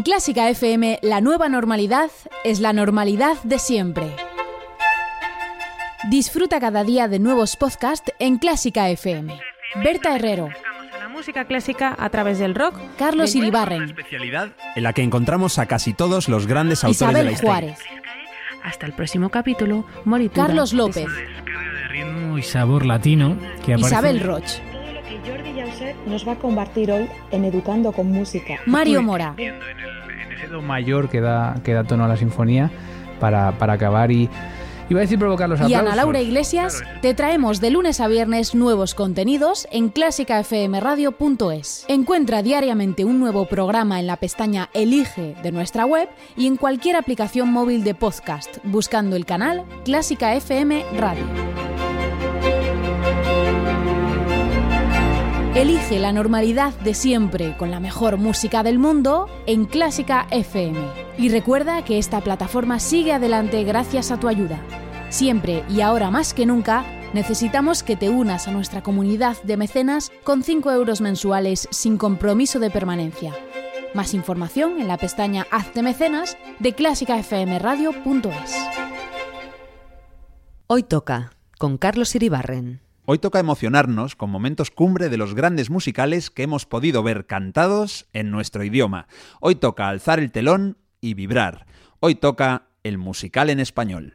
En Clásica FM, la nueva normalidad es la normalidad de siempre. Disfruta cada día de nuevos podcasts en Clásica FM. Berta Herrero, la música clásica a través del rock. Carlos Iribarren, Especialidad en la que encontramos a casi todos los grandes autores de la Isabel historia. Juárez, Hasta el próximo capítulo, Moritura. Carlos López, de ritmo y sabor latino que Isabel Roch, Nos va a compartir hoy en Educando con Música. Mario Mora, en, el, en ese do mayor que da, que da tono a la sinfonía para, para acabar y iba a decir provocar los y aplausos. Ana Laura Iglesias, te traemos de lunes a viernes nuevos contenidos en clásicafmradio.es. Encuentra diariamente un nuevo programa en la pestaña Elige de nuestra web y en cualquier aplicación móvil de podcast, buscando el canal Clásica FM Radio. Elige la normalidad de siempre con la mejor música del mundo en Clásica FM. Y recuerda que esta plataforma sigue adelante gracias a tu ayuda. Siempre y ahora más que nunca, necesitamos que te unas a nuestra comunidad de mecenas con 5 euros mensuales sin compromiso de permanencia. Más información en la pestaña Hazte mecenas de clásicafmradio.es. Hoy toca con Carlos Iribarren. Hoy toca emocionarnos con momentos cumbre de los grandes musicales que hemos podido ver cantados en nuestro idioma. Hoy toca alzar el telón y vibrar. Hoy toca el musical en español.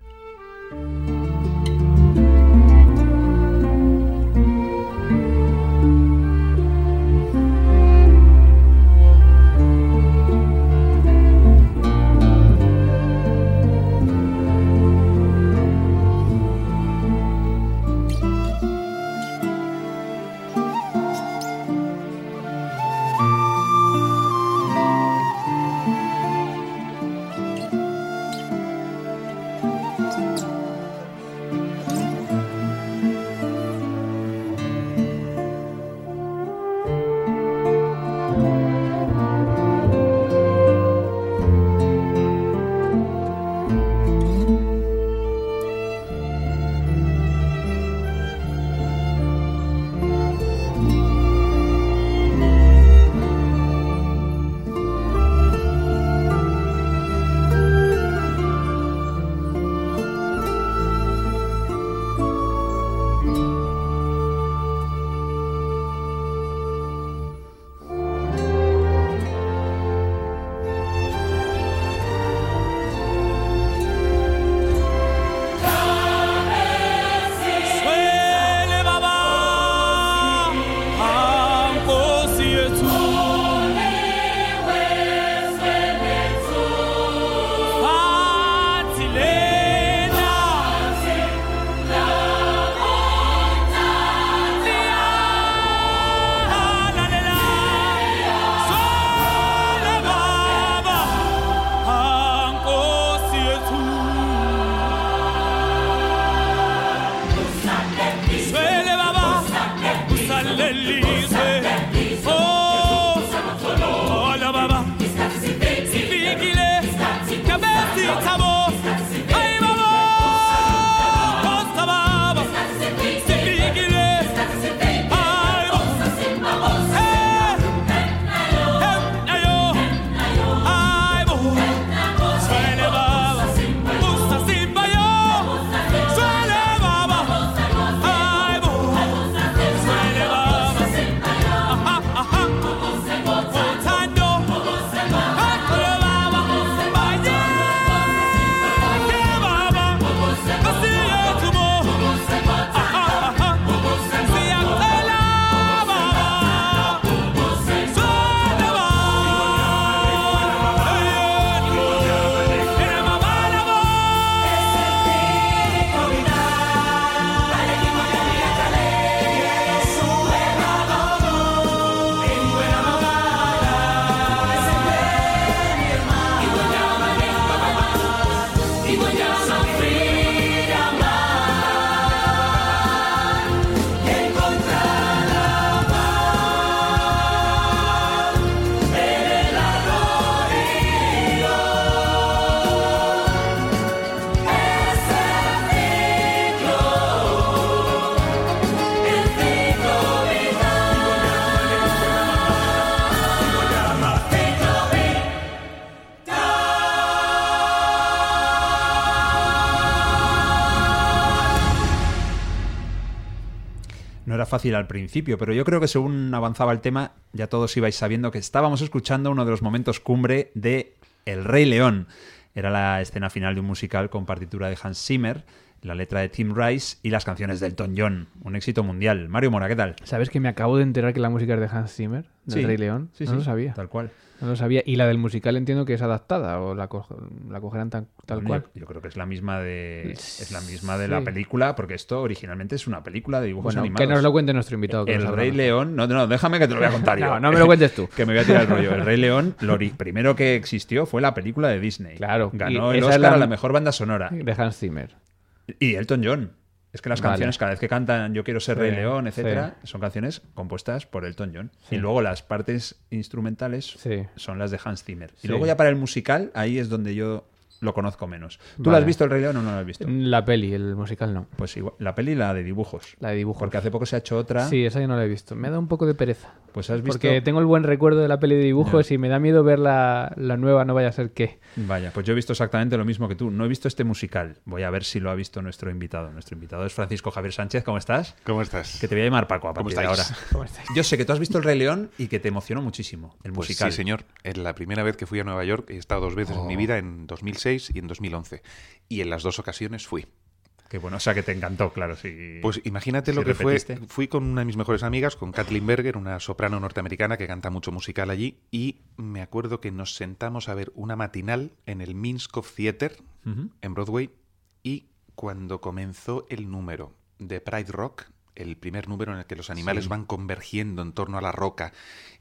Fácil al principio, pero yo creo que según avanzaba el tema, ya todos ibais sabiendo que estábamos escuchando uno de los momentos cumbre de El Rey León. Era la escena final de un musical con partitura de Hans Zimmer, la letra de Tim Rice y las canciones de Elton John. Un éxito mundial. Mario Mora, ¿qué tal? ¿Sabes que me acabo de enterar que la música es de Hans Zimmer, del Sí. Rey León? Sí, no sí, lo sabía. Tal cual. No lo sabía. Y la del musical entiendo que es adaptada o la, co- la cogerán tan- tal Bueno, cual. Yo, yo creo que es la misma de es la misma de Sí. la película, porque esto originalmente es una película de dibujos Bueno, animados. que nos lo cuente nuestro invitado. que El Rey. León, no, no, déjame que te lo voy a contar yo. No, no me lo cuentes tú. que me voy a tirar el rollo. El Rey León, lo primero que existió fue la película de Disney. Claro, Ganó el Oscar la- a la mejor banda sonora. De Hans Zimmer. Y Elton John. Es que las Vale. canciones, cada vez que cantan Yo quiero ser Sí, Rey León, etcétera, sí. son canciones compuestas por Elton John. Sí. Y luego las partes instrumentales son las de Hans Zimmer. Y luego ya para el musical, ahí es donde yo lo conozco menos. ¿Tú lo Vale. has visto el Rey León o no lo has visto? La peli, el musical no. Pues igual, la peli la de dibujos. La de dibujos. Porque hace poco se ha hecho otra. Sí, esa yo no la he visto. Me da un poco de pereza. Pues has visto. Porque tengo el buen recuerdo de la peli de dibujos y me da miedo ver la, la nueva, no vaya a ser que. Vaya, pues yo he visto exactamente lo mismo que tú. No he visto este musical. Voy a ver si lo ha visto nuestro invitado. Nuestro invitado es Francisco Javier Sánchez. ¿Cómo estás? ¿Cómo estás? Que te voy a llamar Paco a ¿Cómo partir de ahora. ¿Cómo estáis? Yo sé que tú has visto El Rey León y que te emocionó muchísimo el Pues musical. sí, señor. Es la primera vez que fui a Nueva York. He estado dos veces en Oh. mi vida, en 2006 y en 2011. Y en las dos ocasiones fui. Qué bueno, o sea que te encantó, claro. Sí. Pues imagínate Si lo que repetiste. fue. Fui con una de mis mejores amigas, con Kathleen Berger, una soprano norteamericana que canta mucho musical allí. Y me acuerdo que nos sentamos a ver una matinal en el Minskoff Theater, en Broadway. Y cuando comenzó el número de Pride Rock, el primer número en el que los animales Sí. van convergiendo en torno a la roca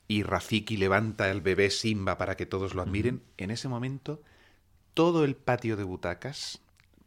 y Rafiki levanta al bebé Simba para que todos lo admiren, en ese momento todo el patio de butacas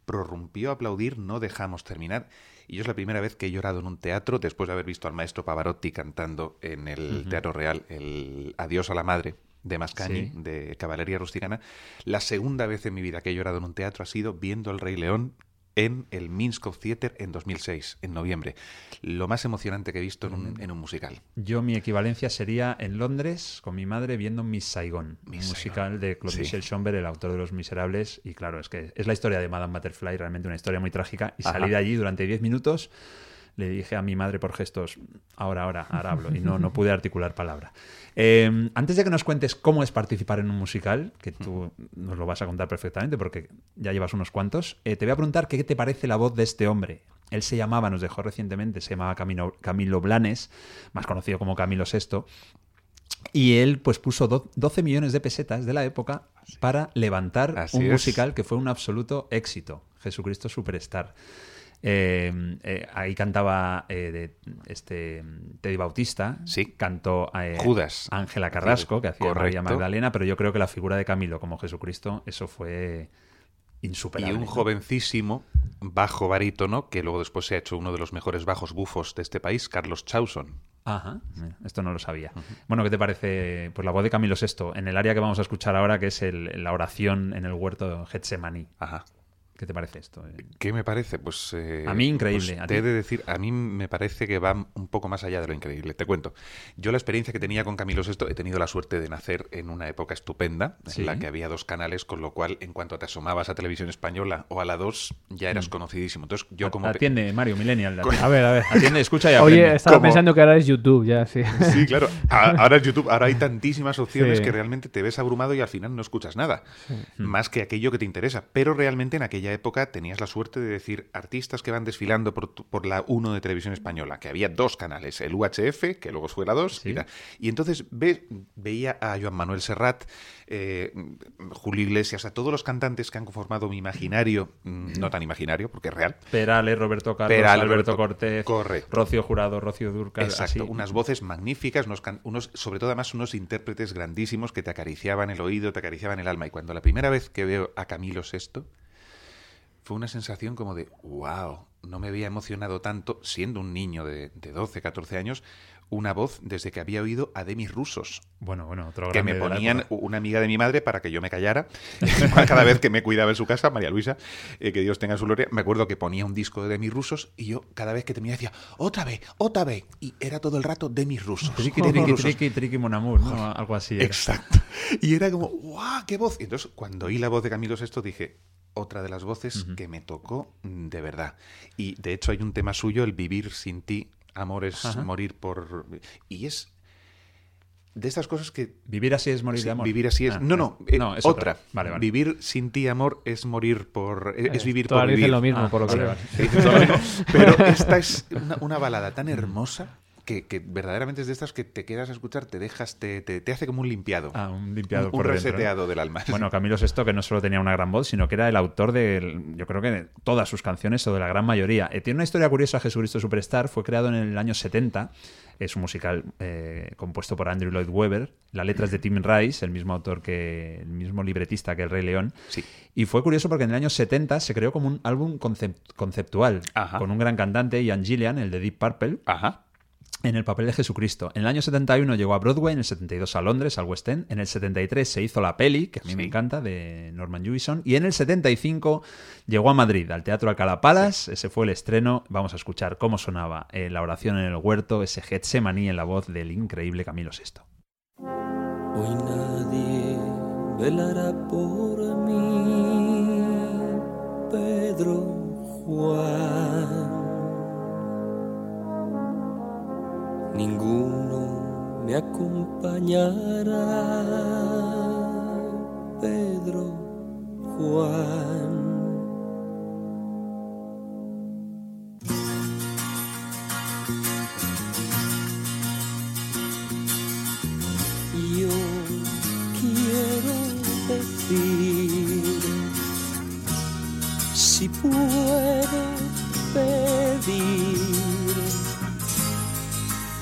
prorrumpió a aplaudir, no dejamos terminar. Y yo es la primera vez que he llorado en un teatro después de haber visto al maestro Pavarotti cantando en el Teatro Real el Adiós a la Madre de Mascagni, Sí. de Caballería Rusticana. La segunda vez en mi vida que he llorado en un teatro ha sido viendo El Rey León en el Minskoff Theater en 2006, en noviembre. Lo más emocionante que he visto en un, en un musical. Yo mi equivalencia sería en Londres con mi madre viendo Miss Saigon, Miss un musical Saigon. de Claude Sí. Michel Schomberg, el autor de Los Miserables. Y claro, es que es la historia de Madame Butterfly, realmente una historia muy trágica. Y salí Ajá. de allí durante 10 minutos. Le dije a mi madre por gestos, ahora, ahora, ahora hablo. Y no, no pude articular palabra. Eh, antes de que nos cuentes cómo es participar en un musical, que tú nos lo vas a contar perfectamente porque ya llevas unos cuantos, eh, te voy a preguntar qué te parece la voz de este hombre. Él se llamaba, nos dejó recientemente, se llamaba Camilo, Camilo Blanes, más conocido como Camilo VI. Y él pues puso do- 12 millones de pesetas de la época para levantar Así un es. musical que fue un absoluto éxito, Jesucristo Superstar. Eh, eh, ahí cantaba eh, de, este Teddy Bautista, Sí. cantó eh, Judas. Ángela Carrasco, que hacía María Correcto. Magdalena, pero yo creo que la figura de Camilo como Jesucristo, eso fue Y insuperable. un ¿no? jovencísimo bajo barítono, que luego después se ha hecho uno de los mejores bajos bufos de este país, Carlos Chauson. Ajá, esto no lo sabía. Bueno, ¿qué te parece pues la voz de Camilo VI en el área que vamos a escuchar ahora, que es el- la oración en el huerto Getsemaní? Ajá. ¿Qué te parece esto? ¿Qué me parece? Pues. eh, A mí increíble, pues ¿a te he de decir, a mí me parece que va un poco más allá de lo increíble. Te cuento. Yo la experiencia que tenía con Camilo VI, he tenido la suerte de nacer en una época estupenda, Sí. en la que había dos canales, con lo cual, en cuanto te asomabas a televisión española o a la 2, ya eras conocidísimo. Entonces, yo como. Atiende, Mario, Millennial. A ver, a ver. Atiende, escucha y aprende. Oye, estaba pensando que ahora es YouTube, ya, sí. Sí, claro. A- Ahora es YouTube, ahora hay tantísimas opciones Sí. que realmente te ves abrumado y al final no escuchas nada, más que aquello que te interesa. Pero realmente en aquella época tenías la suerte de decir artistas que van desfilando por, la 1 de Televisión Española, que había dos canales, el UHF, que luego fue la 2, Sí. y, entonces ve- veía a Joan Manuel Serrat, eh, Julio Iglesias, a todos los cantantes que han conformado mi imaginario, mm, no tan imaginario, porque es real, Perales, Roberto Carlos, Perales, Alberto Roberto- Cortés, correcto. Rocío Jurado, Rocío Durcal. Exacto, así. unas voces magníficas, unos, unos, sobre todo además unos intérpretes grandísimos que te acariciaban el oído, te acariciaban el alma. Y cuando la primera vez que veo a Camilo VI, fue una sensación como de, wow, no me había emocionado tanto, siendo un niño de, de 12, 14 años, una voz desde que había oído a Demis Rusos, Bueno, bueno, otro que me ponían una amiga de mi madre para que yo me callara cada vez que me cuidaba en su casa, María Luisa, eh, que Dios tenga su gloria. Me acuerdo que ponía un disco de Demis Rusos y yo cada vez que te miraba decía, otra vez, otra vez. Y era todo el rato Demis Rusos. Triqui, triqui, triqui, triqui, mon amour, ¿no? Algo así. era. Exacto. Y era como, ¡guau! ¡Qué voz! Y entonces, cuando oí la voz de Camilo VI, dije, otra de las voces que me tocó mm, de verdad. Y de hecho, hay un tema suyo, el vivir sin ti, amor es Ajá. morir por. Y es. De estas cosas que. Vivir así es morir sí, de amor. Vivir así es. Ah, no, no, eh, no, es otra. Vale, vale. Vivir sin ti, amor, es morir por. Es, es vivir Todas por vivir. lo mismo, Ah, por lo que vale. Pero esta es una, una balada tan hermosa que, que verdaderamente es de estas que te quedas a escuchar, te dejas, te, te, te hace como un limpiado. Ah, un limpiado un, por un dentro, ¿no? reseteado del alma. Bueno, Camilo VI, que no solo tenía una gran voz, sino que era el autor de, yo creo que de todas sus canciones, o de la gran mayoría. Eh, tiene una historia curiosa, Jesucristo Superstar, fue creado en el año 70, es un musical eh, compuesto por Andrew Lloyd Webber, la letra es de Tim Rice, el mismo autor que, el mismo libretista que El Rey León. Sí. Y fue curioso porque en el año 70 se creó como un álbum concep- conceptual, Ajá. con un gran cantante, Ian Gillian, el de Deep Purple, Ajá. En el papel de Jesucristo. En el año 71 llegó a Broadway, en el 72 a Londres, al West End. En el 73 se hizo la peli, que a mí me Sí. encanta, de Norman Jewison. Y en el 75 llegó a Madrid, al Teatro Alcalá Palace. Ese fue el estreno. Vamos a escuchar cómo sonaba eh, la oración en el huerto, ese Getsemaní en la voz del increíble Camilo VI. Hoy nadie velará por mí, Pedro Juan. Ninguno me acompañará, Pedro Juan. Yo quiero decir si puedo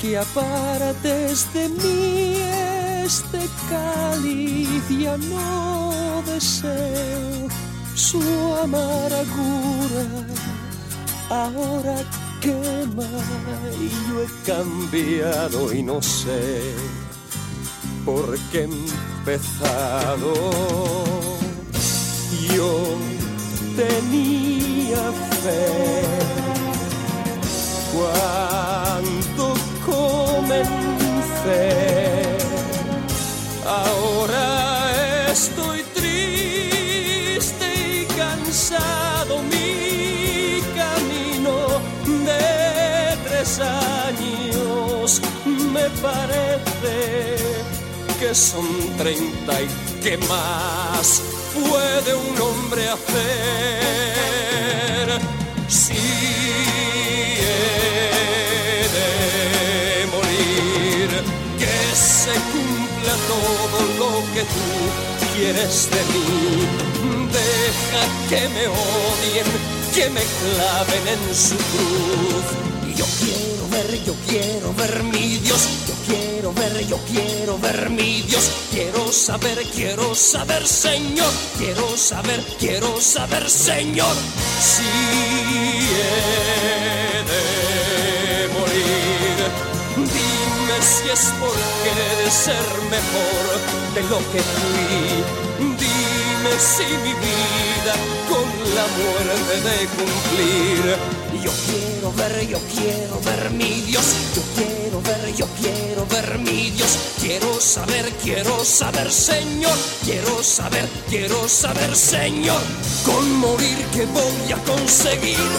que apartes de mí este cáliz ya no deseo su amargura ahora quema y yo he cambiado y no sé por qué he empezado. Yo tenía fe cuando Ahora estoy triste y cansado. Mi camino de tres años me parece que son treinta y qué más puede un hombre hacer se cumpla todo lo que tú quieres de mí. Deja que me odien que me claven en su cruz. Y yo quiero ver, yo quiero ver mi Dios, yo quiero ver, yo quiero ver mi Dios, quiero saber, quiero saber, Señor, quiero saber, quiero saber, Señor, si he tienes por qué ser mejor de lo que fui. Dime mi vida con la muerte de cumplir. Yo quiero ver, yo quiero ver mi Dios. Yo quiero ver, yo quiero ver mi Dios. Quiero saber, quiero saber, Señor. Quiero saber, quiero saber, Señor. Con morir que voy a conseguir.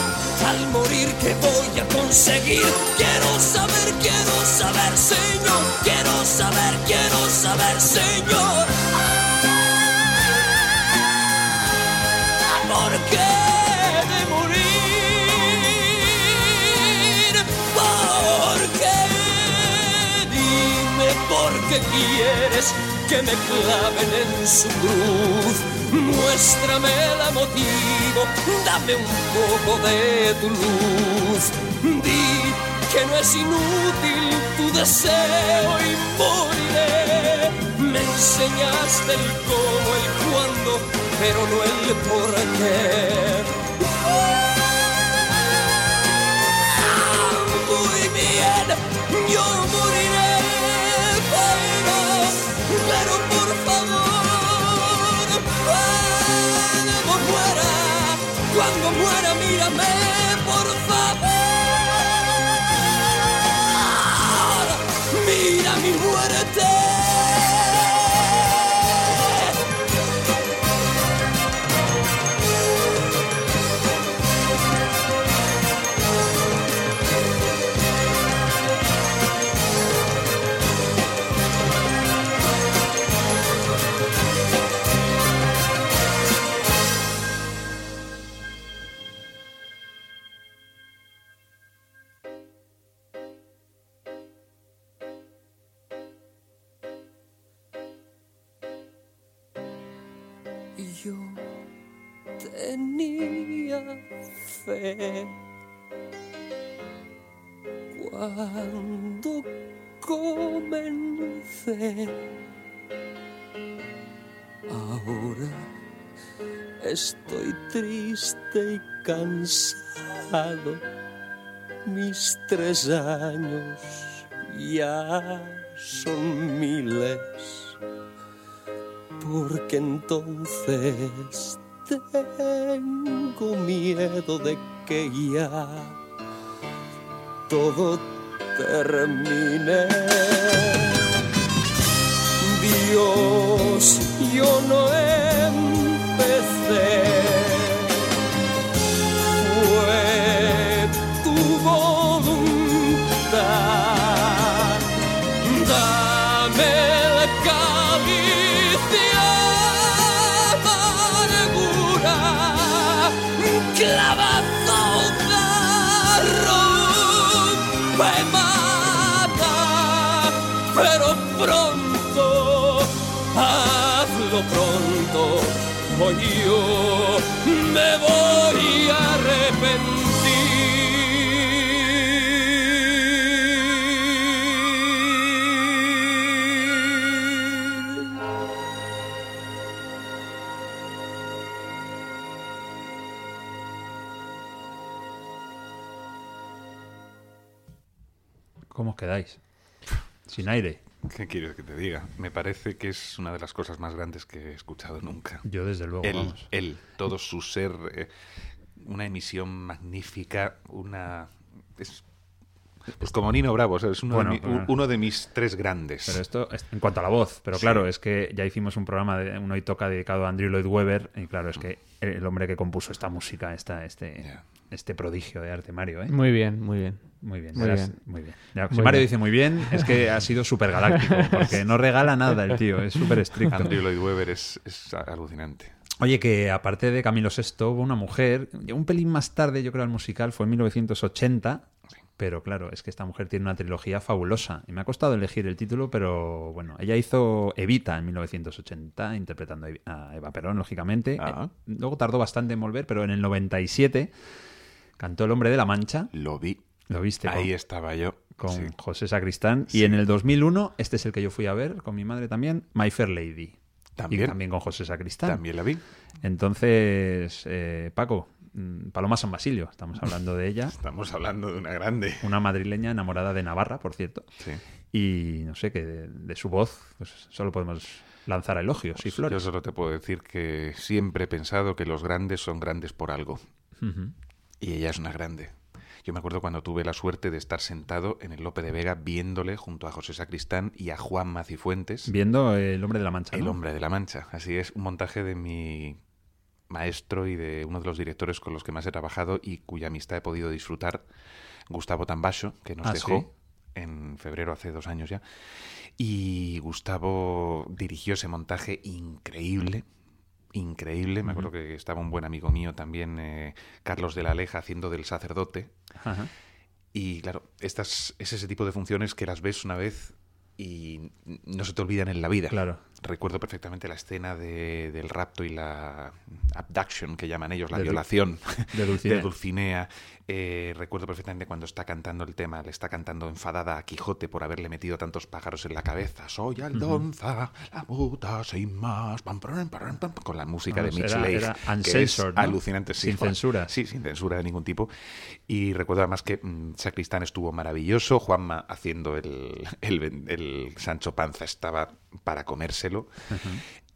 Al morir que voy a conseguir. Quiero saber, quiero saber, Señor. Quiero saber, quiero saber, Señor. ¿Por qué de morir? ¿Por qué? Dime por qué quieres que me claven en su cruz. Muéstrame la motivo, dame un poco de tu luz. Di que no es inútil tu deseo y moriré. Me enseñaste el cómo, el cuándo, pero no el por qué. Muy bien, yo moriré, pero, pero por favor, cuando muera, cuando muera, mírame, Estoy triste y cansado. Mis tres años ya son miles porque entonces tengo miedo de que ya todo termine. Dios, yo no empecé. Sin aire. ¿Qué quieres que te diga? Me parece que es una de las cosas más grandes que he escuchado nunca. Yo desde luego, él, vamos. él, todo su ser, eh, una emisión magnífica, una... Es, pues como Nino Bravo, ¿sabes? Uno, Bueno, de mi- pero- uno de mis tres grandes. Pero esto es en cuanto a la voz, pero Sí. claro, es que ya hicimos un programa de un hoy toca dedicado a Andrew Lloyd Webber y claro, es que el hombre que compuso esta música, esta, este, este prodigio de arte, Mario, ¿eh? Muy bien, muy bien. Muy bien, Muy bien. muy bien. Ya, si Muy Mario bien. dice muy bien, es que ha sido súper galáctico, porque no regala nada el tío, es súper estricto. Andrew Lloyd Webber es, es alucinante. Oye, que aparte de Camilo VI, hubo una mujer, un pelín más tarde, yo creo, el musical, fue en 1980, pero claro, es que esta mujer tiene una trilogía fabulosa. Y me ha costado elegir el título, pero bueno, ella hizo Evita en 1980, interpretando a Eva Perón, lógicamente. Ah. Eh, Luego tardó bastante en volver, pero en el 97 cantó El Hombre de la Mancha. Lo vi. Lo viste Ahí con, estaba yo. con Sí. José Sacristán. Sí. Y en el 2001, este es el que yo fui a ver con mi madre también, My Fair Lady. También. Y también con José Sacristán. También la vi. Entonces, eh, Paco, mm, Paloma San Basilio, estamos hablando de ella. Estamos hablando de una grande. Una madrileña enamorada de Navarra, por cierto. Sí. Y no sé, que de, de su voz pues solo podemos lanzar elogios y Pues flores. Yo solo te puedo decir que siempre he pensado que los grandes son grandes por algo. Y ella es una grande. Yo me acuerdo cuando tuve la suerte de estar sentado en el Lope de Vega viéndole junto a José Sacristán y a Juan Macifuentes, Viendo El Hombre de la Mancha. El ¿no? Hombre de la Mancha. Así es, un montaje de mi maestro y de uno de los directores con los que más he trabajado y cuya amistad he podido disfrutar, Gustavo Tambacho, que nos Ah, dejó ¿sí? en febrero hace dos años ya. Y Gustavo dirigió ese montaje increíble, increíble. Me acuerdo que estaba un buen amigo mío también, eh, Carlos de la Aleja, haciendo del sacerdote. Ajá. Y claro, estas, es ese tipo de funciones que las ves una vez y no se te olvidan en la vida. Claro. Recuerdo perfectamente la escena de- del rapto y la abduction, que llaman ellos, la De violación de Dulcinea. de Dulcinea. Eh, recuerdo perfectamente cuando está cantando el tema, le está cantando enfadada a Quijote por haberle metido tantos pájaros en la cabeza. Soy Aldonza, la muta sin más, pam, pam, con la música de Vamos, Mitch Leigh, era que es alucinante. sí, Sin censura. Sí, sin censura de ningún tipo. Y recuerdo además que mm, Sacristán estuvo maravilloso, Juanma haciendo el, el, el Sancho Panza estaba para comérselo.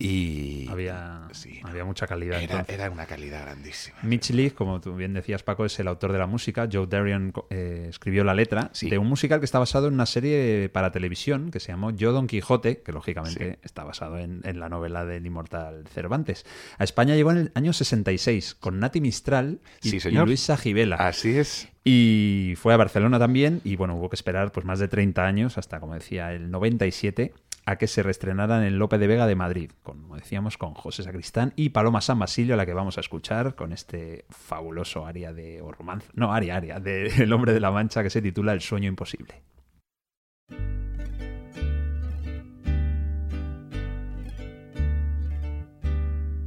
Y Había, Sí, había mucha calidad. era, una calidad grandísima. Mitch Leigh, como tú bien decías, Paco, es el autor de la música. Joe Darian eh, escribió la letra Sí. de un musical que está basado en una serie para televisión que se llamó Yo Don Quijote, que lógicamente Sí. está basado en, en la novela del inmortal Cervantes. A España llegó en el año 66 con Nati Mistral y, y. Luis Sajibela. Así es. Y fue a Barcelona también y bueno, hubo que esperar pues más de 30 años hasta, como decía, el 97 a que se reestrenaran en Lope de Vega de Madrid, como decíamos, con José Sacristán y Paloma San Basilio, a la que vamos a escuchar con este fabuloso aria de romance, no, aria, aria, de El hombre de la mancha que se titula El sueño imposible.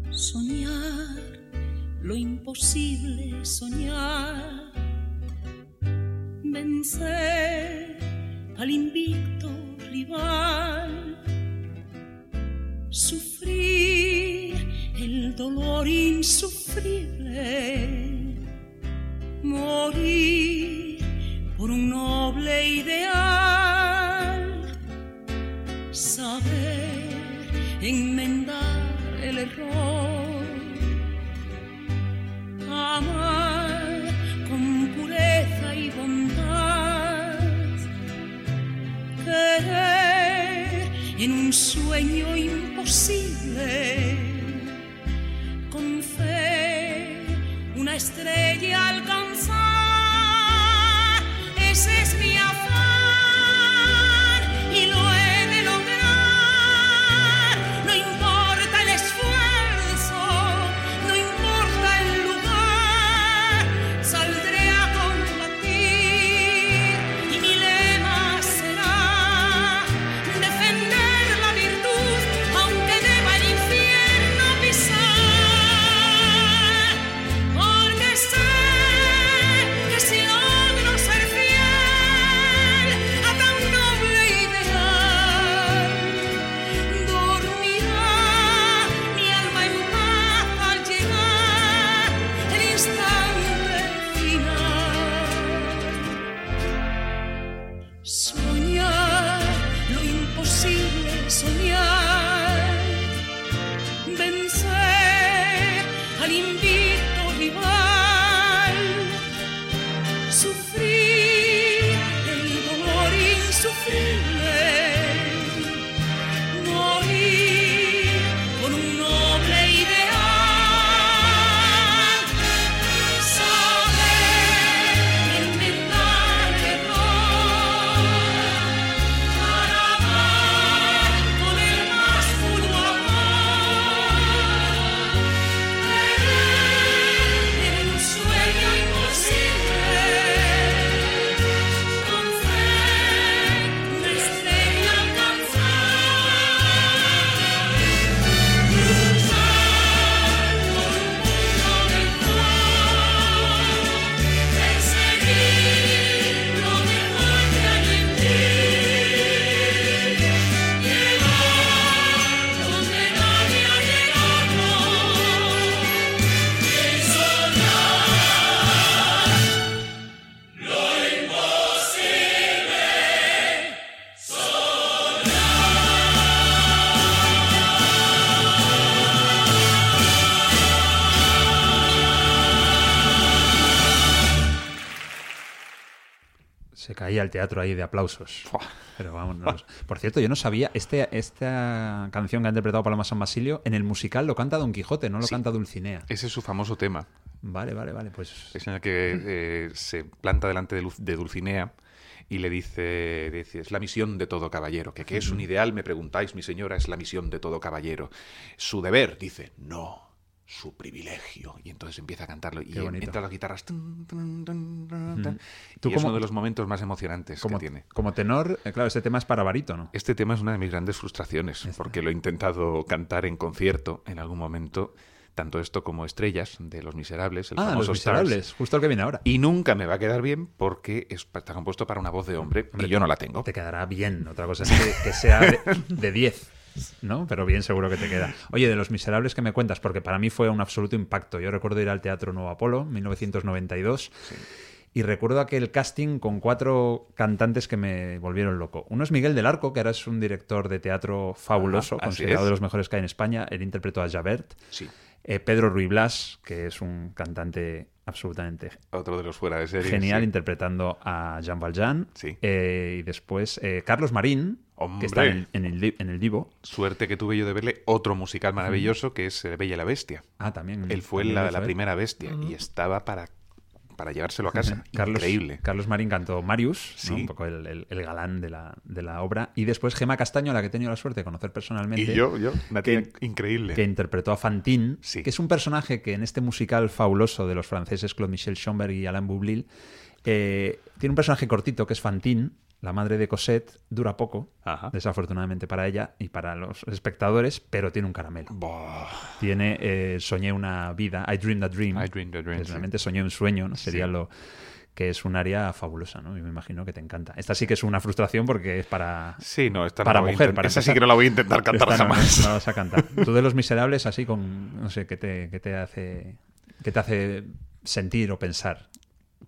Soñar lo imposible, soñar. Vencer al invicto rival. Sufrir el dolor insufrible. Morir por un noble ideal. Saber enmendar el error, amar en un sueño imposible, con fe una estrella alcanzar, ese es mi caía el teatro ahí de aplausos. Pero vamos, no los- Por cierto, yo no sabía, este, esta canción que ha interpretado Paloma San Basilio, en el musical lo canta Don Quijote, no lo Sí. canta Dulcinea. Ese es su famoso tema. Vale, vale, vale, pues... Es en el que eh, se planta delante de, Luz- de Dulcinea y le dice, dice, es la misión de todo caballero. ¿Que qué es un ideal? Me preguntáis, mi señora, es la misión de todo caballero. Su deber, dice, no, su privilegio. Y entonces empieza a cantarlo y entra las guitarras. tun, tun, tun, tun, tun, Tú y es como- uno de los momentos más emocionantes Como, que tiene. como tenor, eh, claro, este tema es para barítono. Este tema es una de mis grandes frustraciones, porque lo he intentado cantar en concierto en algún momento, tanto esto como Estrellas, de Los Miserables, el Ah, famoso Los Stars. Miserables, justo el que viene ahora. Y nunca me va a quedar bien porque es- está compuesto para una voz de hombre, Hombre, y yo no la tengo. Te quedará bien. Otra cosa es que, que sea de- de 10, ¿no? Pero bien seguro que te queda. Oye, de Los Miserables que me cuentas, porque para mí fue un absoluto impacto. Yo recuerdo ir al Teatro Nuevo Apolo, 1992. Y recuerdo aquel casting con cuatro cantantes que me volvieron loco. Uno es Miguel del Arco, que ahora es un director de teatro fabuloso, Ajá, considerado de los mejores que hay en España. Él interpretó a Javert. Sí. Eh, Pedro Ruy Blas, que es un cantante absolutamente Otro de los fuera de serie. genial sí. interpretando a Jean Valjean. Sí. Eh, y después eh, Carlos Marín, Hombre. que está en el, en el, di- en el Divo. Suerte que tuve yo de verle otro musical maravilloso que es eh, Bella y la Bestia. Ah, también. Él fue también la, la primera bestia y estaba para, para llevárselo a casa. Carlos, Increíble. Carlos Marín cantó Marius, ¿no? Sí. un poco el, el- el galán de la, de la obra. Y después Gema Castaño, a la que he tenido la suerte de conocer personalmente. Y yo, yo, una que- tía increíble. que interpretó a Fantine, Sí. que es un personaje que en este musical fabuloso de los franceses Claude Michel Schomberg y Alain Boublil eh, tiene un personaje cortito que es Fantine, la madre de Cosette, dura poco, Ajá. desafortunadamente para ella y para los espectadores, pero tiene un caramelo. Tiene eh, Soñé una vida, I Dreamed a Dream. I dreamed a dream, que sí. realmente soñé un sueño, ¿no? Sería Sí. lo que es un área fabulosa, ¿no? Y me imagino que te encanta. Esta sí que es una frustración porque es para Sí, no, esta Para mujer, para Esa sí que no la voy a intentar cantar Esta no, jamás. No, la vas a cantar. Tú de los miserables, así con. No sé, ¿qué te, qué te hace. ¿Qué te hace sentir o pensar?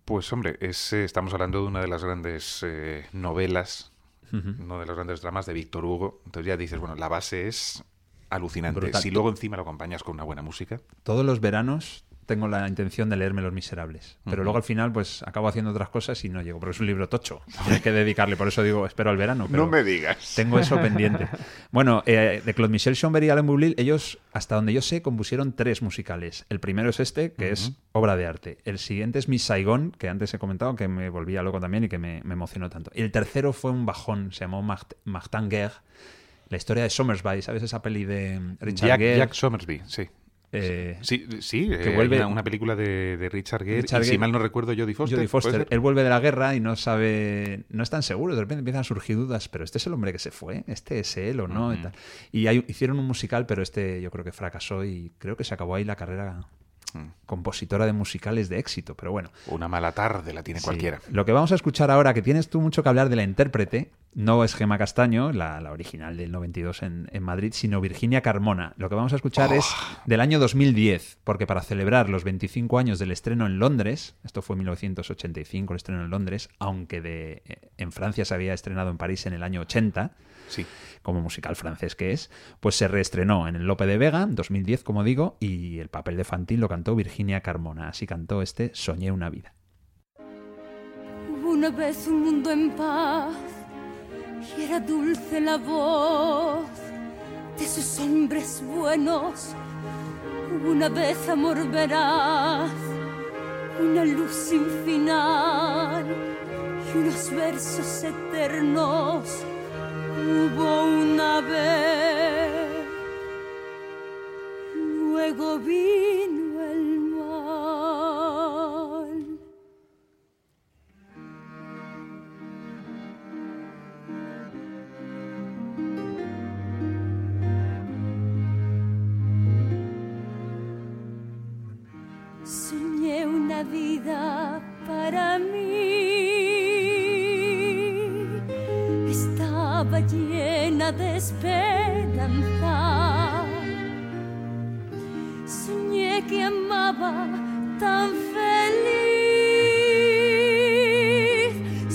Pues hombre, es, eh, estamos hablando de una de las grandes eh, novelas, uno de los grandes dramas de Víctor Hugo. Entonces ya dices, bueno, la base es alucinante. Brutal. Si luego encima lo acompañas con una buena música, Todos los veranos tengo la intención de leerme Los Miserables. Pero luego al final, pues acabo haciendo otras cosas y no llego. Porque es un libro tocho. Hay que dedicarle. Por eso digo, espero al verano. pero no me digas. Tengo eso pendiente. Bueno, eh, de Claude Michel Schomberg y Alain Boublil, ellos, hasta donde yo sé, compusieron tres musicales. El primero es este, que es obra de arte. El siguiente es Miss Saigon, que antes he comentado, que me volvía loco también y que me, me emocionó tanto. Y el tercero fue un bajón, se llamó Martin Guerre, la historia de Somersby, ¿sabes esa peli de Richard Jack, Gere? Jack Somersby, sí. Eh, Sí, sí Que eh, vuelve- una, una película de, de Richard Gere, Richard y si Gere- mal no recuerdo, Jodie Foster. Jodie ¿puede Foster. Él vuelve de la guerra y no sabe, no es tan seguro. De repente empiezan a surgir dudas, pero este es el hombre que se fue, este es él o no. y, tal. y hay- hicieron un musical, pero este yo creo que fracasó y creo que se acabó ahí la carrera Mm. compositora de musicales de éxito. Pero bueno, Una mala tarde la tiene sí. cualquiera. Lo que vamos a escuchar ahora, que tienes tú mucho que hablar de la intérprete, no es Gema Castaño, la, la original del 92 en, en Madrid, sino Virginia Carmona. Lo que vamos a escuchar es del año 2010, porque para celebrar los 25 años del estreno en Londres, esto fue en 1985 el estreno en Londres, aunque de, eh, en Francia se había estrenado en París en el año 80, Sí. como musical francés que es, pues se reestrenó en el Lope de Vega, 2010 como digo, y el papel de Fantín lo cantó Virginia Carmona. Así cantó este Soñé una vida. Una vez un mundo en paz y era dulce la voz de sus hombres buenos. Una vez amor veraz, una luz sin final y unos versos eternos. Hubo una vez, luego vino Una vida para mí. Estaba llena de esperanza. Soñé que amaba tan feliz.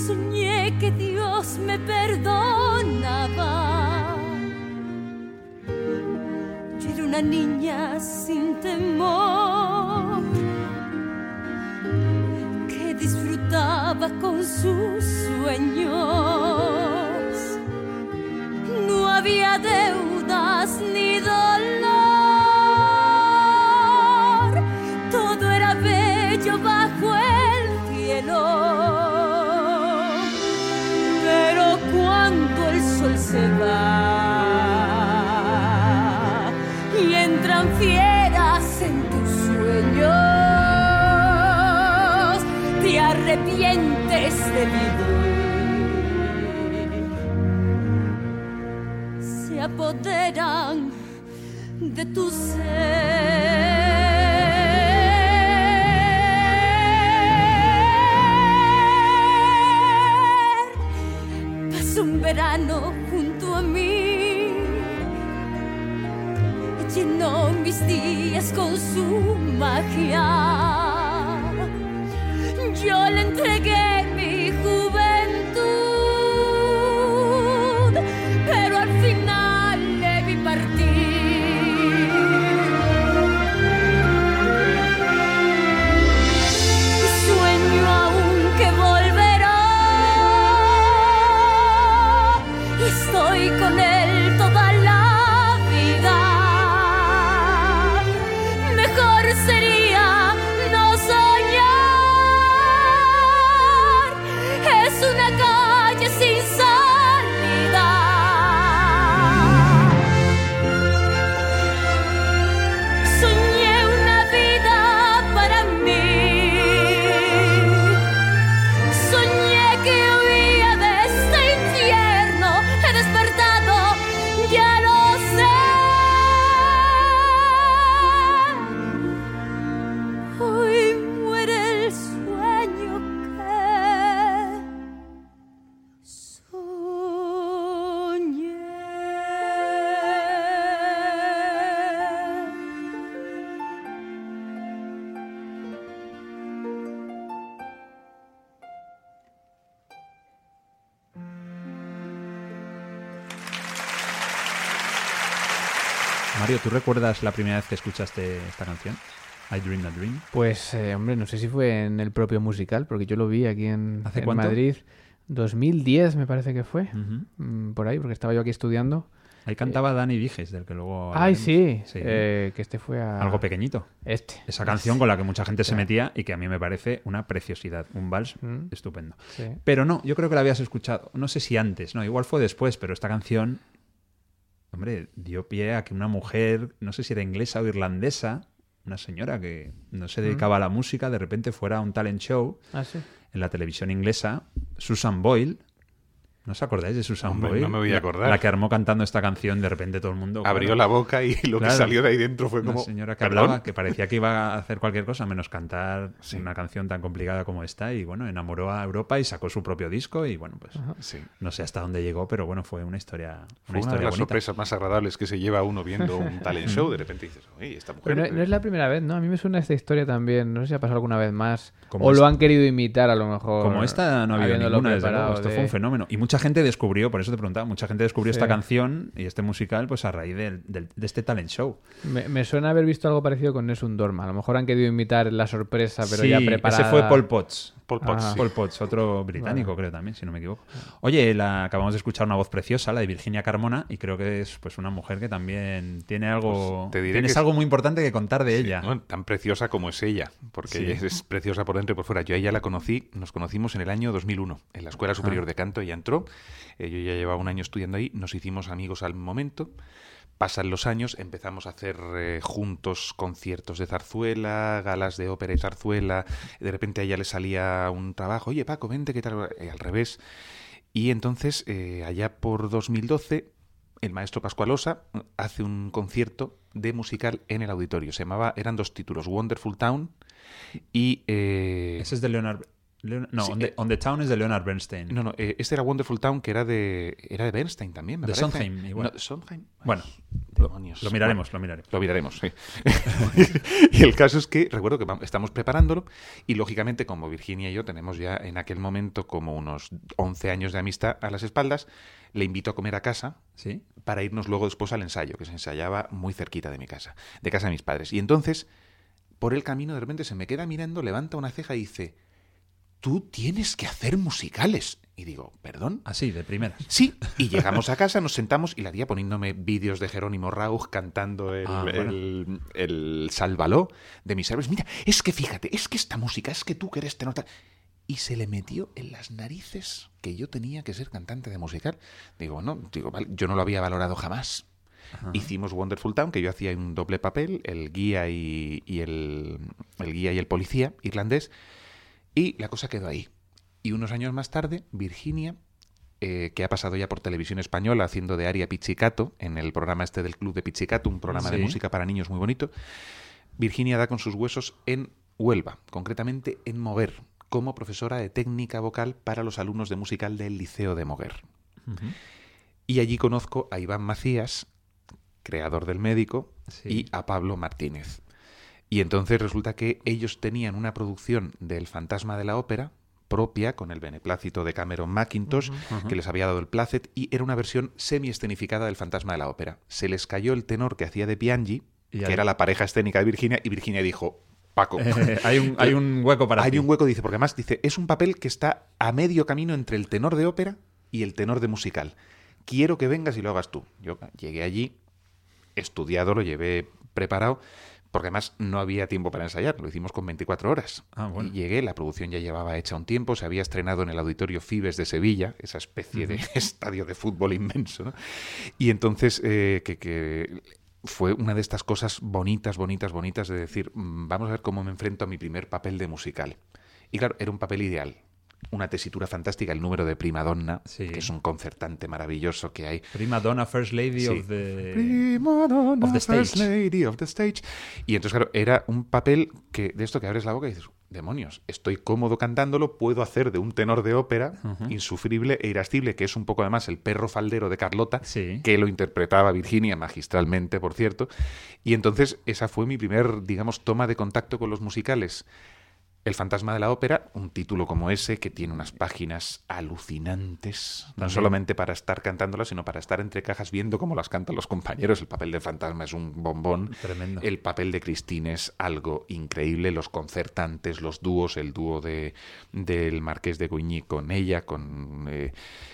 Soñé que Dios me perdonaba. Yo era una niña sin temor con sus sueños. No había deudas ni dolor. Todo era bello bajo el cielo. Pero cuando el sol se va arrepientes de vivir. Se apoderan de tu ser. Mario, ¿tú recuerdas la primera vez que escuchaste esta canción? I Dream a Dream. Pues, eh, hombre, no sé si fue en el propio musical, porque yo lo vi aquí en, ¿Hace en cuánto? Madrid. 2010 me parece que fue. Mm, Por ahí, porque estaba yo aquí estudiando. Ahí cantaba Dani Viges, del que luego. Ay, sí. Sí. eh, que este fue a... Algo pequeñito. Este. Esa canción con la que mucha gente se metía y que a mí me parece una preciosidad, un vals Mm. estupendo. Sí. Pero no, yo creo que la habías escuchado, no sé si antes, no, igual fue después, pero esta canción, hombre, dio pie a que una mujer, no sé si era inglesa o irlandesa, una señora que no se dedicaba a la música, de repente fuera a un talent show Ah, sí. en la televisión inglesa, Susan Boyle. ¿No os acordáis de Susan Hombre, Boyle? no me voy a La- acordar. La, que armó cantando esta canción, de repente todo el mundo... Abrió claro, la boca y lo Claro. que salió de ahí dentro fue una como. señora que "¿Perdón?". hablaba, que parecía que iba a hacer cualquier cosa menos cantar Sí. una canción tan complicada como esta y bueno, enamoró a Europa y sacó su propio disco y bueno, pues Sí. no sé hasta dónde llegó, pero bueno, fue una historia, Fue una de historia las bonita. sorpresas más agradables que se lleva uno viendo un talent show. De repente dices, oye, esta mujer. Pero no, no es la primera vez, ¿no? A mí me suena esta historia también. No sé si ha pasado alguna vez más. Como o esta- lo han querido imitar a lo mejor. Como esta no ha habido ninguna, desde luego. Esto de- fue un fenómeno. Y mucha gente descubrió, por eso te preguntaba, mucha gente descubrió Sí. esta canción y este musical pues a raíz del- del- de este talent show. Me, me suena haber visto algo parecido con Nessun Dorma. A lo mejor han querido imitar la sorpresa, pero sí, ya preparada. ese fue Paul Potts. Paul Potts, Ah. sí. Paul Potts, otro británico, creo también, si no me equivoco. Oye, la, acabamos de escuchar una voz preciosa, la de Virginia Carmona, y creo que es pues una mujer que también tiene algo, Pues te diré tienes que es- algo muy importante que contar de Sí, ella. ¿no? Tan preciosa como es ella, porque Sí. ella es, es preciosa por dentro y por fuera. Yo a ella la conocí, nos conocimos en el año 2001, en la Escuela Superior Ah. de Canto, ella entró, eh, yo ya llevaba un año estudiando ahí, nos hicimos amigos al momento, pasan los años, empezamos a hacer eh, juntos conciertos de zarzuela, galas de ópera y zarzuela, de repente a ella le salía un trabajo, oye Paco, vente, ¿qué tal? Eh, al revés. Y entonces, allá por 2012, el maestro Pascualosa hace un concierto de musical en el auditorio. Se llamaba, eran dos títulos, Wonderful Town y... Ese es de Leonard... Leon- no, Sí, on, the, eh, on the Town es de Leonard Bernstein. no, no, eh, este era Wonderful Town, que era de, era de Bernstein también, me De parece. Sondheim, igual. No, Sondheim. Bueno, Demonios. lo miraremos, Bueno, lo miraremos. Lo miraremos, sí. y el caso es que recuerdo que estamos preparándolo y lógicamente como Virginia y yo tenemos ya en aquel momento como unos 11 años de amistad a las espaldas, le invito a comer a casa ¿Sí? para irnos luego después al ensayo, que se ensayaba muy cerquita de mi casa, de casa de mis padres. Y entonces, por el camino de repente se me queda mirando, levanta una ceja y dice, tú tienes que hacer musicales. Y digo, ¿perdón? Así, de primeras. Sí, y llegamos a casa, nos sentamos y la tía poniéndome vídeos de Jerónimo Rauch cantando el, Ah, bueno. el, el Salvaló de mis héroes. Mira, es que fíjate, es que esta música, es que tú que eres tenor tal". Y se le metió en las narices que yo tenía que ser cantante de musical. Digo, no, digo, vale, yo no lo había valorado jamás. Hicimos Wonderful Town, que yo hacía un doble papel, el guía y, y el, el guía y el policía irlandés, y la cosa quedó ahí. Y unos años más tarde, Virginia, eh, que ha pasado ya por televisión española haciendo de Aria Pizzicato, en el programa este del Club de Pizzicato, un programa de música para niños muy bonito, Virginia da con sus huesos en Huelva, concretamente en Mover, como profesora de técnica vocal para los alumnos de musical del Liceo de Moguer. Y allí conozco a Iván Macías, creador del médico, Sí. y a Pablo Martínez. Y entonces resulta que ellos tenían una producción del Fantasma de la Ópera propia, con el beneplácito de Cameron Mackintosh, que les había dado el placet, y era una versión semi-escenificada del Fantasma de la Ópera. Se les cayó el tenor que hacía de Piangi, Y que ahí- era la pareja escénica de Virginia, y Virginia dijo, Paco, Eh, hay, un, hay un hueco para hay ti. un hueco, dice, porque además dice, es un papel que está a medio camino entre el tenor de ópera y el tenor de musical. Quiero que vengas y lo hagas tú. Yo llegué allí, estudiado, lo llevé preparado, porque además no había tiempo para ensayar, lo hicimos con 24 horas. Ah, bueno. Y llegué, la producción ya llevaba hecha un tiempo, se había estrenado en el Auditorio Fibes de Sevilla, esa especie de estadio de fútbol inmenso. ¿no? Y entonces, eh, que, que fue una de estas cosas bonitas, bonitas, bonitas de decir, "Mm, vamos a ver cómo me enfrento a mi primer papel de musical. Y claro, era un papel ideal. Una tesitura fantástica, el número de Prima Donna, Sí. que es un concertante maravilloso que hay. Prima Donna, First Lady Sí. of the... Prima donna, of the first stage. lady of the stage. Y entonces, claro, era un papel que de esto que abres la boca y dices, demonios, estoy cómodo cantándolo, puedo hacer de un tenor de ópera insufrible e irascible, que es un poco además el perro faldero de Carlota, Sí. que lo interpretaba Virginia magistralmente, por cierto. Y entonces esa fue mi primer, digamos, toma de contacto con los musicales. El fantasma de la ópera, un título como ese que tiene unas páginas alucinantes, no También. solamente para estar cantándolas, sino para estar entre cajas viendo cómo las cantan los compañeros. El papel de fantasma es un bombón. Tremendo. El papel de Christine es algo increíble. Los concertantes, los dúos, el dúo de, del Marqués de Goñi con ella, con... eh,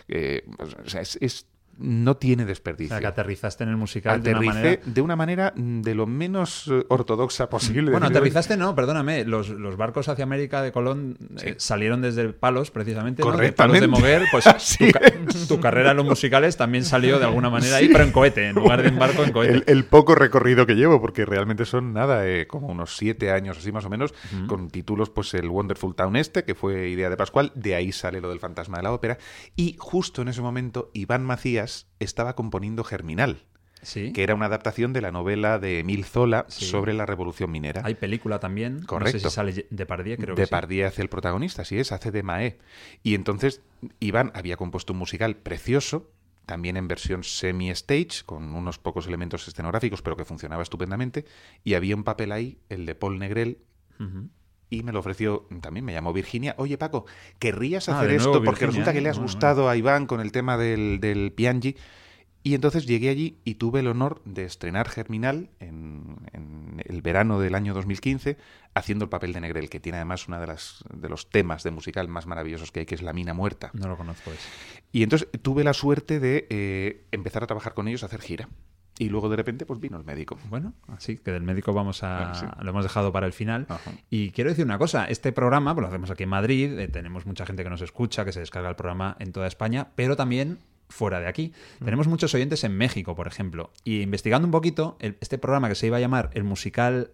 eh, o sea, es- es- no tiene O desperdicio. sea, que aterrizaste en el musical de una manera... de una manera mm, de lo menos eh, ortodoxa posible. Bueno, aterrizaste no, perdóname. Los, los barcos hacia América de Colón eh, salieron desde Palos, precisamente. ¿no? De Palos de Correctamente. Moguer. Pues tu, ca- tu carrera en los musicales también salió de alguna manera ahí, pero en cohete, en lugar de en barco, en cohete. El, el poco recorrido que llevo, porque realmente son nada, eh, como unos siete años así más o menos, con títulos, pues el Wonderful Town este, que fue idea de Pascual, de ahí sale lo del fantasma de la ópera, y justo en ese momento Iván Macías estaba componiendo Germinal, Sí. que era una adaptación de la novela de Emil Zola Sí. sobre la Revolución Minera. Hay película también. No Correcto. sé si sale Depardieu, creo que sí. Depardieu hace el protagonista, así es, hace de Mae. Y entonces Iván había compuesto un musical precioso, también en versión semi-stage, con unos pocos elementos escenográficos, pero que funcionaba estupendamente. Y había un papel ahí, el de Paul Negrel. Y me lo ofreció, también me llamó Virginia, oye Paco, ¿querrías Ah, hacer esto? nuevo Porque Virginia, resulta que le ¿eh? has Bueno, gustado a Iván con el tema del, del Piangi. Y entonces llegué allí y tuve el honor de estrenar Germinal en, en el verano del año 2015, haciendo el papel de Negrel, que tiene además uno de, las, de los temas de musical más maravillosos que hay, que es La Mina Muerta. No lo conozco ese. Y entonces tuve la suerte de eh, empezar a trabajar con ellos, a hacer gira. Y luego de repente pues vino el médico. Bueno, así que del médico vamos a... Ah, sí. Lo hemos dejado para el final. Ajá. Y quiero decir una cosa, este programa pues, lo hacemos aquí en Madrid, eh, tenemos mucha gente que nos escucha, que se descarga el programa en toda España, pero también fuera de aquí. Tenemos muchos oyentes en México, por ejemplo. Y investigando un poquito, el- este programa que se iba a llamar El Musical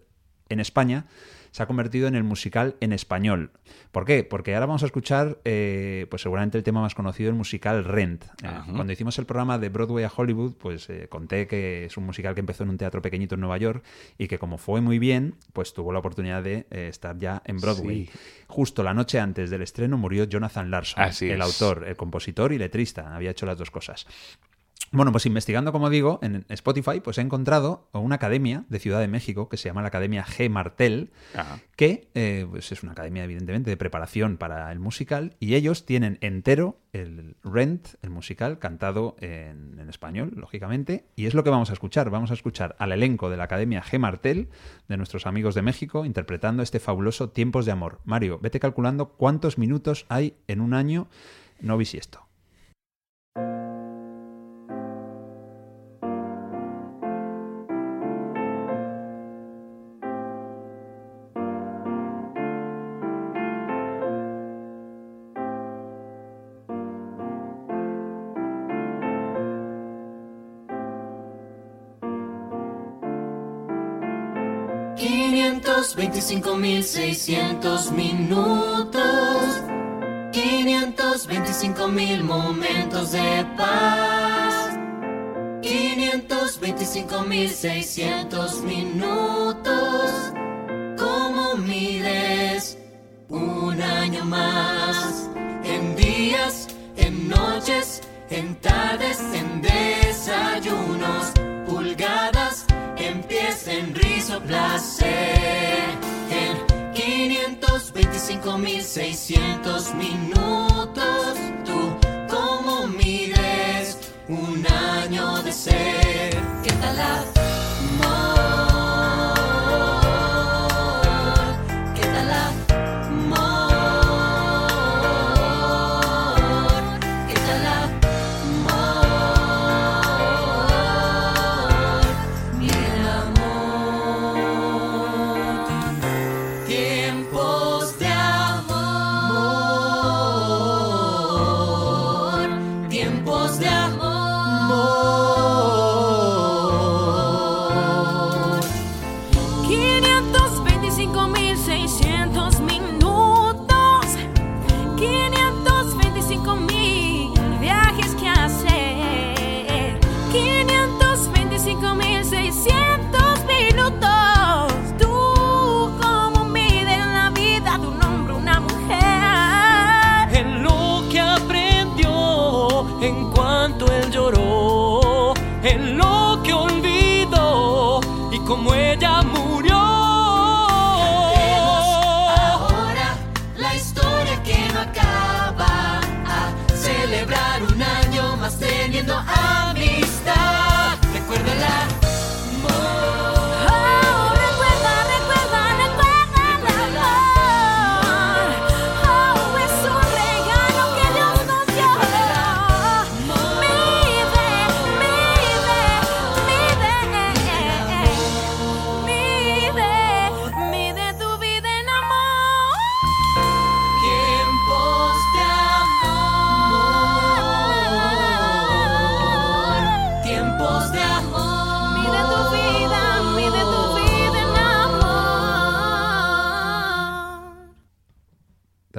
en España se ha convertido en el musical en español. ¿Por qué? Porque ahora vamos a escuchar, eh, pues seguramente el tema más conocido, el musical Rent. Eh, cuando hicimos el programa de Broadway a Hollywood, pues eh, conté que es un musical que empezó en un teatro pequeñito en Nueva York y que como fue muy bien, pues tuvo la oportunidad de estar ya en Broadway. Sí. Justo la noche antes del estreno murió Jonathan Larson, Así el es. autor, el compositor y letrista. Había hecho las dos cosas. Bueno, pues investigando, como digo, en Spotify, pues he encontrado una academia de Ciudad de México que se llama la Academia G. Martel, que eh, pues es una academia, evidentemente, de preparación para el musical, y ellos tienen entero el Rent, el musical, cantado en, en español, lógicamente, y es lo que vamos a escuchar. Vamos a escuchar al elenco de la Academia G. Martel, de nuestros amigos de México, interpretando este fabuloso Tiempos de Amor. Mario, vete calculando cuántos minutos hay en un año no bisiesto. Quinientos veinticinco mil seiscientos minutos, quinientos veinticinco mil momentos de paz, quinientos veinticinco mil seiscientos minutos. ¿Cómo mides un año más? En días, en noches, en tardes, en desayunos, pulgadas, en pies, en rizo, placer. 525.600 minutos, tú, ¿cómo mides un año de ser? ¿Qué tal amor?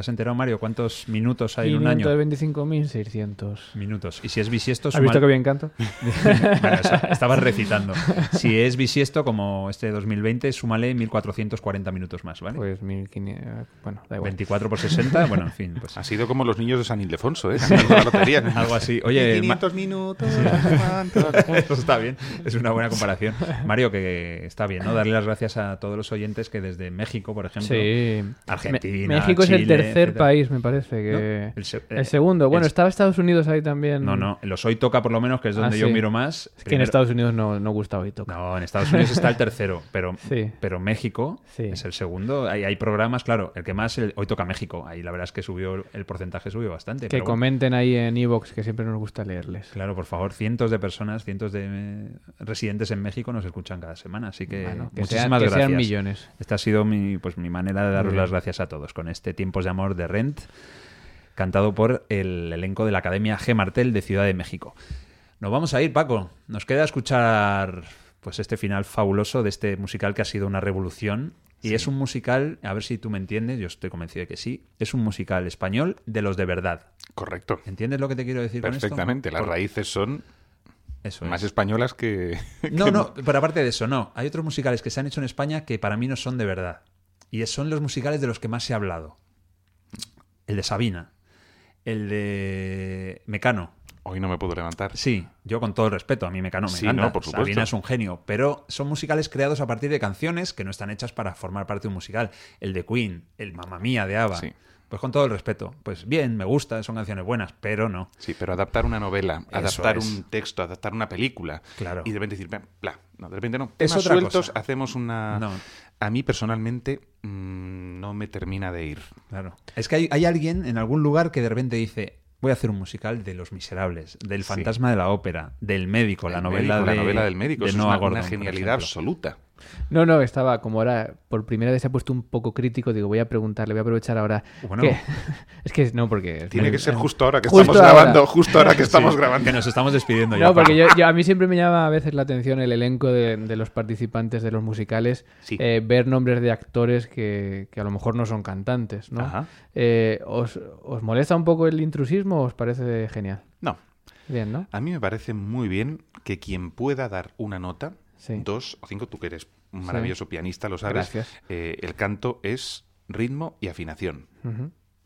Has enterado, Mario, cuántos minutos hay en un año? 525.600. Minutos. Y si es bisiesto, ¿Has visto que bien canto? Bueno, estabas recitando. Si es bisiesto, como este 2020, súmale 1440 minutos más, ¿vale? Pues 1500. Bueno, da igual. 24 por 60, bueno, en fin. Pues, Ha sido como los niños de San Ildefonso, ¿eh? Cantando la lotería. Algo así. Oye, 500 minutos. Eso está bien, es una buena comparación. Mario, que está bien, ¿no? Darle las gracias a todos los oyentes que desde México, por ejemplo, Sí. Argentina, México es el Chile, tercer etcétera. país, me parece. Que... No, el se- el, eh, segundo. Bueno, el- estaba Estados Unidos ahí también. No, no, los hoy toca por lo menos, que es Ah, donde yo sí. miro más. Es que en Estados Unidos no, no gusta hoy toca. No, en Estados Unidos está el tercero, pero, Sí. pero México Sí. es el segundo. Hay, hay programas, claro, el que más, el- hoy toca México. Ahí la verdad es que subió, el porcentaje subió bastante. Que pero bueno. comenten ahí en Evox, que siempre nos gusta leerles. Claro, por favor, cientos de personas, cientos de eh, residentes en México nos escuchan cada semana, así que Bueno, que muchísimas sean- que sean gracias. millones. Esta ha sido mi, pues, mi manera de daros las gracias a todos con este Tiempos de Amor de Rent, cantado por el elenco de la Academia G. Martel de Ciudad de México. Nos vamos a ir, Paco. Nos queda escuchar pues este final fabuloso de este musical que ha sido una revolución. Y es un musical, a ver si tú me entiendes, yo estoy convencido de que sí, es un musical español de los de verdad. Correcto. ¿Entiendes lo que te quiero decir con esto? Perfectamente. Las raíces son Eso más es. españolas que... No, no, pero aparte de eso, no. Hay otros musicales que se han hecho en España que para mí no son de verdad. Y son los musicales de los que más se ha hablado. El de Sabina. El de Mecano. Hoy no me puedo levantar. Sí, yo con todo el respeto, a mí me, cano, me Sí, encanta. no, por supuesto. Sabina es un genio, pero son musicales creados a partir de canciones que no están hechas para formar parte de un musical. El de Queen, el Mamma Mía de ABBA. Sí. Pues con todo el respeto. Pues bien, me gusta, son canciones buenas, pero no. Sí, pero adaptar una novela, Eso adaptar es. un texto, adaptar una película. Claro. Y de repente decir, bla, no, de repente no. Es Temas otra sueltos, cosa. hacemos una... No. A mí personalmente mm, no me termina de ir. Claro. Es que hay, hay alguien en algún lugar que de repente dice, voy a hacer un musical de Los Miserables, del Sí. fantasma de la ópera, del médico, la El novela médico, de la novela del médico, de es Noah una, Gordon, una por genialidad absoluta. No, no, estaba como ahora, por primera vez se ha puesto un poco crítico, digo, voy a preguntarle, voy a aprovechar ahora. Bueno. que- es que no, porque... Tiene que ser justo ahora que Justo estamos ahora. grabando, justo ahora que estamos Sí, grabando. Que nos estamos despidiendo ya. No, porque yo, yo- a mí siempre me llama a veces la atención el elenco de, de los participantes de los musicales, Sí. eh, ver nombres de actores que, que a lo mejor no son cantantes, ¿no? Ajá. Eh, ¿os, os molesta un poco el intrusismo o os parece genial? No, Bien, ¿no? a mí me parece muy bien que quien pueda dar una nota, Sí. dos o cinco, tú que eres un maravilloso pianista, lo sabes, Gracias. eh, el canto es ritmo y afinación.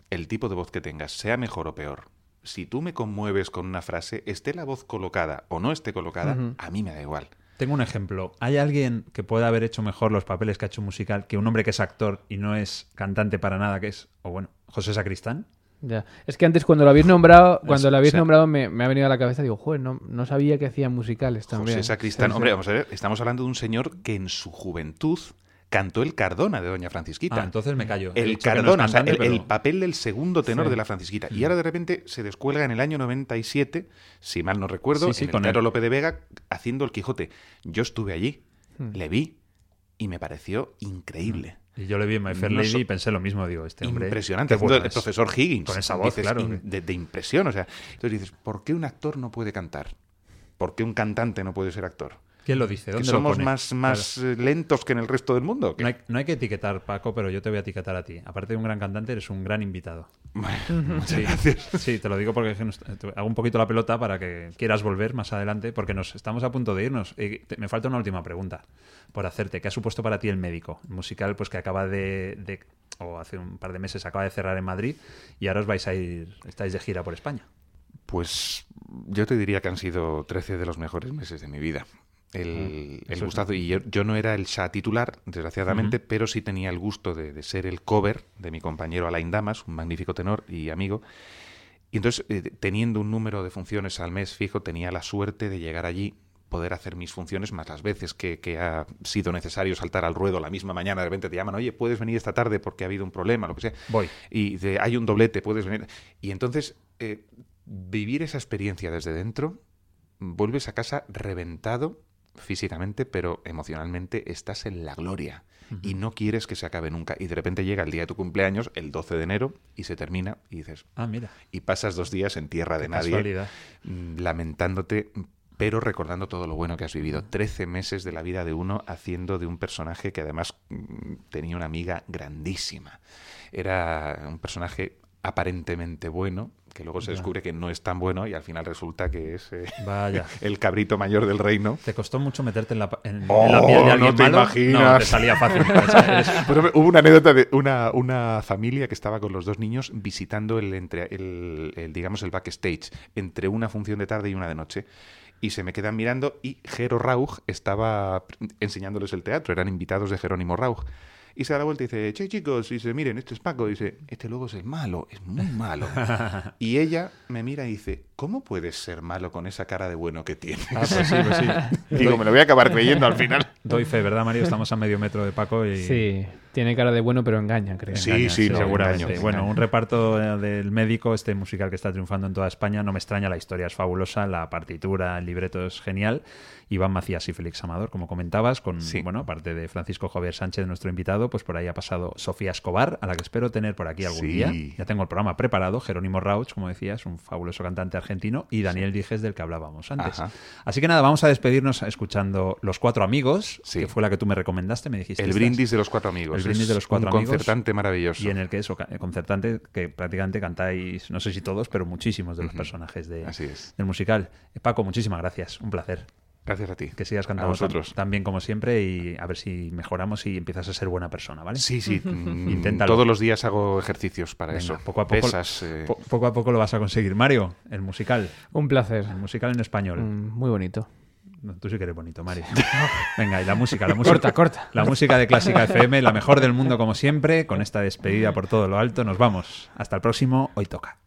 El tipo de voz que tengas, sea mejor o peor, si tú me conmueves con una frase, esté la voz colocada o no esté colocada, a mí me da igual. Tengo un ejemplo. ¿Hay alguien que pueda haber hecho mejor los papeles que ha hecho un musical que un hombre que es actor y no es cantante para nada, que es, o bueno, José Sacristán? Ya. Es que antes cuando lo habéis nombrado, cuando Es- lo habéis o sea- nombrado me, me ha venido a la cabeza, digo, joder, no, no sabía que hacían musicales también. José Sacristán, Sí, sí. hombre, vamos a ver, estamos hablando de un señor que en su juventud cantó el Cardona de Doña Francisquita. Ah, entonces me callo. El no Cardona, o sea, el, pero- el papel del segundo tenor Sí. de la Francisquita. Y ahora de repente se descuelga en el año 97, si mal no recuerdo, Sí, sí, en el con Teatro él. Lope de Vega haciendo el Quijote. Yo estuve allí, Hmm. le vi y me pareció increíble. Y yo le vi en My Fair No Lady so- y pensé lo mismo, digo, este hombre... Impresionante, bueno el es. profesor Higgins. Con esa voz, Dices, claro. in- de, de impresión, o sea. Entonces dices, ¿por qué un actor no puede cantar? ¿Por qué un cantante no puede ser actor? ¿Quién lo dice? ¿Que ¿Dónde lo somos pone? más, más eh, lentos que en el resto del mundo? No hay, no hay que etiquetar, Paco, pero yo te voy a etiquetar a ti. Aparte de un gran cantante, eres un gran invitado. Sí, sí, te lo digo porque que hago un poquito la pelota para que quieras volver más adelante, porque nos estamos a punto de irnos. Y te- me falta una última pregunta por hacerte. ¿Qué ha supuesto para ti el médico? El musical, pues que acaba de, de- o hace un par de meses acaba de cerrar en Madrid y ahora os vais a ir, estáis de gira por España. Pues yo te diría que han sido 13 de los mejores meses de mi vida. El, el gustazo. Y yo, yo no era el Shah titular, desgraciadamente, pero sí tenía el gusto de, de ser el cover de mi compañero Alain Damas, un magnífico tenor y amigo. Y entonces, eh, teniendo un número de funciones al mes fijo, tenía la suerte de llegar allí, poder hacer mis funciones más las veces que, que ha sido necesario saltar al ruedo la misma mañana. De repente te llaman, oye, puedes venir esta tarde porque ha habido un problema, lo que sea. Voy. Y de, hay un doblete, puedes venir. Y entonces, eh, vivir esa experiencia desde dentro, vuelves a casa reventado físicamente, pero emocionalmente estás en la gloria y no quieres que se acabe nunca. Y de repente llega el día de tu cumpleaños, el 12 de enero, y se termina y dices, Ah, mira. y pasas dos días en tierra de nadie, casualidad. mm, lamentándote, pero recordando todo lo bueno que has vivido. Trece meses de la vida de uno haciendo de un personaje que además mm, tenía una amiga grandísima. Era un personaje aparentemente bueno, que luego se descubre que no es tan bueno y al final resulta que es eh, Vaya. el cabrito mayor del reino. ¿Te costó mucho meterte en la, en, en Oh, la piel de no te malo? imaginas. No, te salía fácil. Hubo una anécdota de una, una familia que estaba con los dos niños visitando el, entre, el, el, digamos, el backstage entre una función de tarde y una de noche. Y se me quedan mirando y Jero Rauch estaba enseñándoles el teatro. Eran invitados de Jerónimo Rauch. Y se da la vuelta y dice, che chicos, y dice, miren, este es Paco. Y dice, este luego es el malo, es muy malo. y ella me mira y dice, ¿cómo puedes ser malo con esa cara de bueno que tienes? Ah, pues sí, pues sí. Digo, me lo voy a acabar creyendo al final. Doy fe, ¿verdad, Mario? Estamos a medio metro de Paco y... Sí, tiene cara de bueno, pero engaña, creo. Sí, Engaña, sí, no, seguramente. engaño, bueno, un reparto eh, del médico, este musical que está triunfando en toda España. No me extraña, la historia es fabulosa, la partitura, el libreto es genial. Iván Macías y Félix Amador, como comentabas, con, Sí. bueno, aparte de Francisco Javier Sánchez, nuestro invitado, pues por ahí ha pasado Sofía Escobar, a la que espero tener por aquí algún Sí. día. Ya tengo el programa preparado. Jerónimo Rauch, como decías, un fabuloso cantante argentino, y Daniel Dijes, del que hablábamos antes. Ajá. Así que nada, vamos a despedirnos escuchando Los Cuatro Amigos, Sí. que fue la que tú me recomendaste, me dijiste. El "Esta brindis de los cuatro amigos. El brindis Es de los cuatro un amigos. concertante maravilloso. Y en el que eso, ca- concertante, que prácticamente cantáis, no sé si todos, pero muchísimos de los personajes de, Así es. del musical. Eh, Paco, muchísimas gracias, un placer. Gracias a ti. Que sigas cantando nosotros. Tan, como siempre y a ver si mejoramos y empiezas a ser buena persona, ¿vale? Sí, sí. Mm, Inténtalo. Todos los días hago ejercicios para eso. Poco a poco, Pesas, eh. poco a poco lo vas a conseguir. Mario, el musical. Un placer. El musical en español. Mm, muy bonito. Tú sí que eres bonito, Mario. Venga, y la música, la música. Corta, corta. La música de Clásica FM, la mejor del mundo como siempre. Con esta despedida por todo lo alto, nos vamos. Hasta el próximo, hoy toca.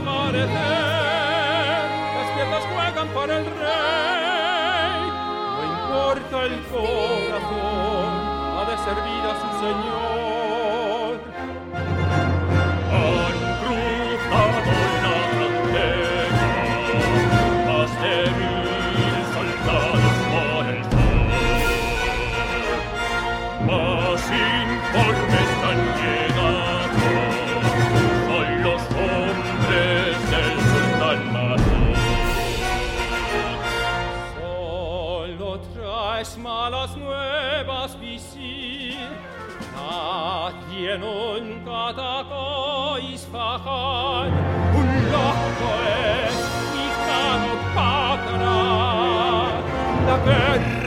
amanecer, las piernas juegan para el rey, no importa el corazón, ha de servir a su Señor. there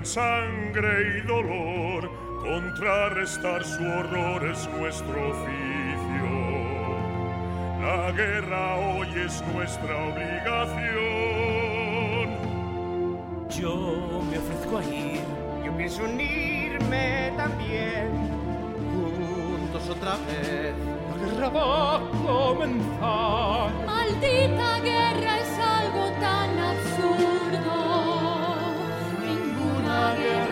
sangre y dolor. Contrarrestar su horror es nuestro oficio. La guerra hoy es nuestra obligación. Yo me ofrezco a ir. Yo pienso unirme también. Juntos otra vez. La guerra va a comenzar. Maldita guerra es algo tan absurdo. Ninguna